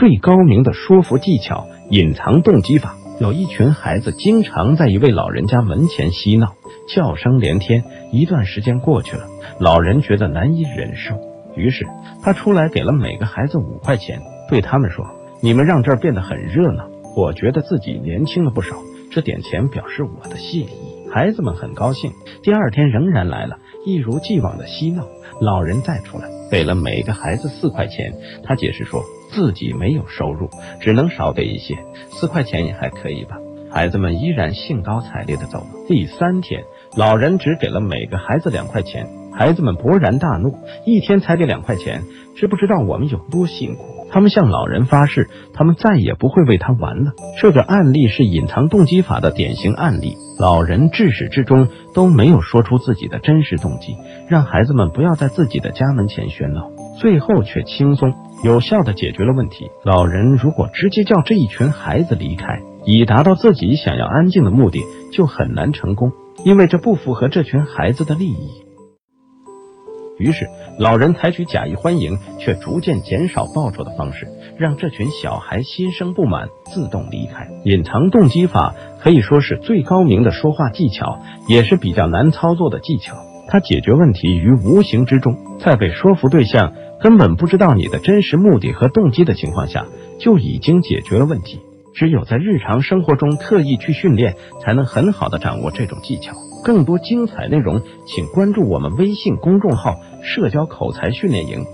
最高明的说服技巧——隐藏动机法。有一群孩子经常在一位老人家门前嬉闹，叫声连天。一段时间过去了，老人觉得难以忍受，于是他出来给了每个孩子五块钱，对他们说：“你们让这儿变得很热闹，我觉得自己年轻了不少。这点钱表示我的谢意。”孩子们很高兴。第二天仍然来了，一如既往的嬉闹。老人再出来，给了每个孩子四块钱。他解释说。自己没有收入，只能少给一些，四块钱也还可以吧。孩子们依然兴高采烈的走了。第三天，老人只给了每个孩子两块钱，孩子们勃然大怒，一天才给两块钱，知不知道我们有多辛苦？他们向老人发誓，他们再也不会为他玩了。这个案例是隐藏动机法的典型案例。老人至始至终都没有说出自己的真实动机，让孩子们不要在自己的家门前喧闹，最后却轻松。有效的解决了问题。老人如果直接叫这一群孩子离开，以达到自己想要安静的目的，就很难成功，因为这不符合这群孩子的利益。于是，老人采取假意欢迎却逐渐减少报酬的方式，让这群小孩心生不满，自动离开。隐藏动机法可以说是最高明的说话技巧，也是比较难操作的技巧。它解决问题于无形之中，在被说服对象。根本不知道你的真实目的和动机的情况下，就已经解决了问题。只有在日常生活中特意去训练，才能很好的掌握这种技巧。更多精彩内容，请关注我们微信公众号“社交口才训练营”。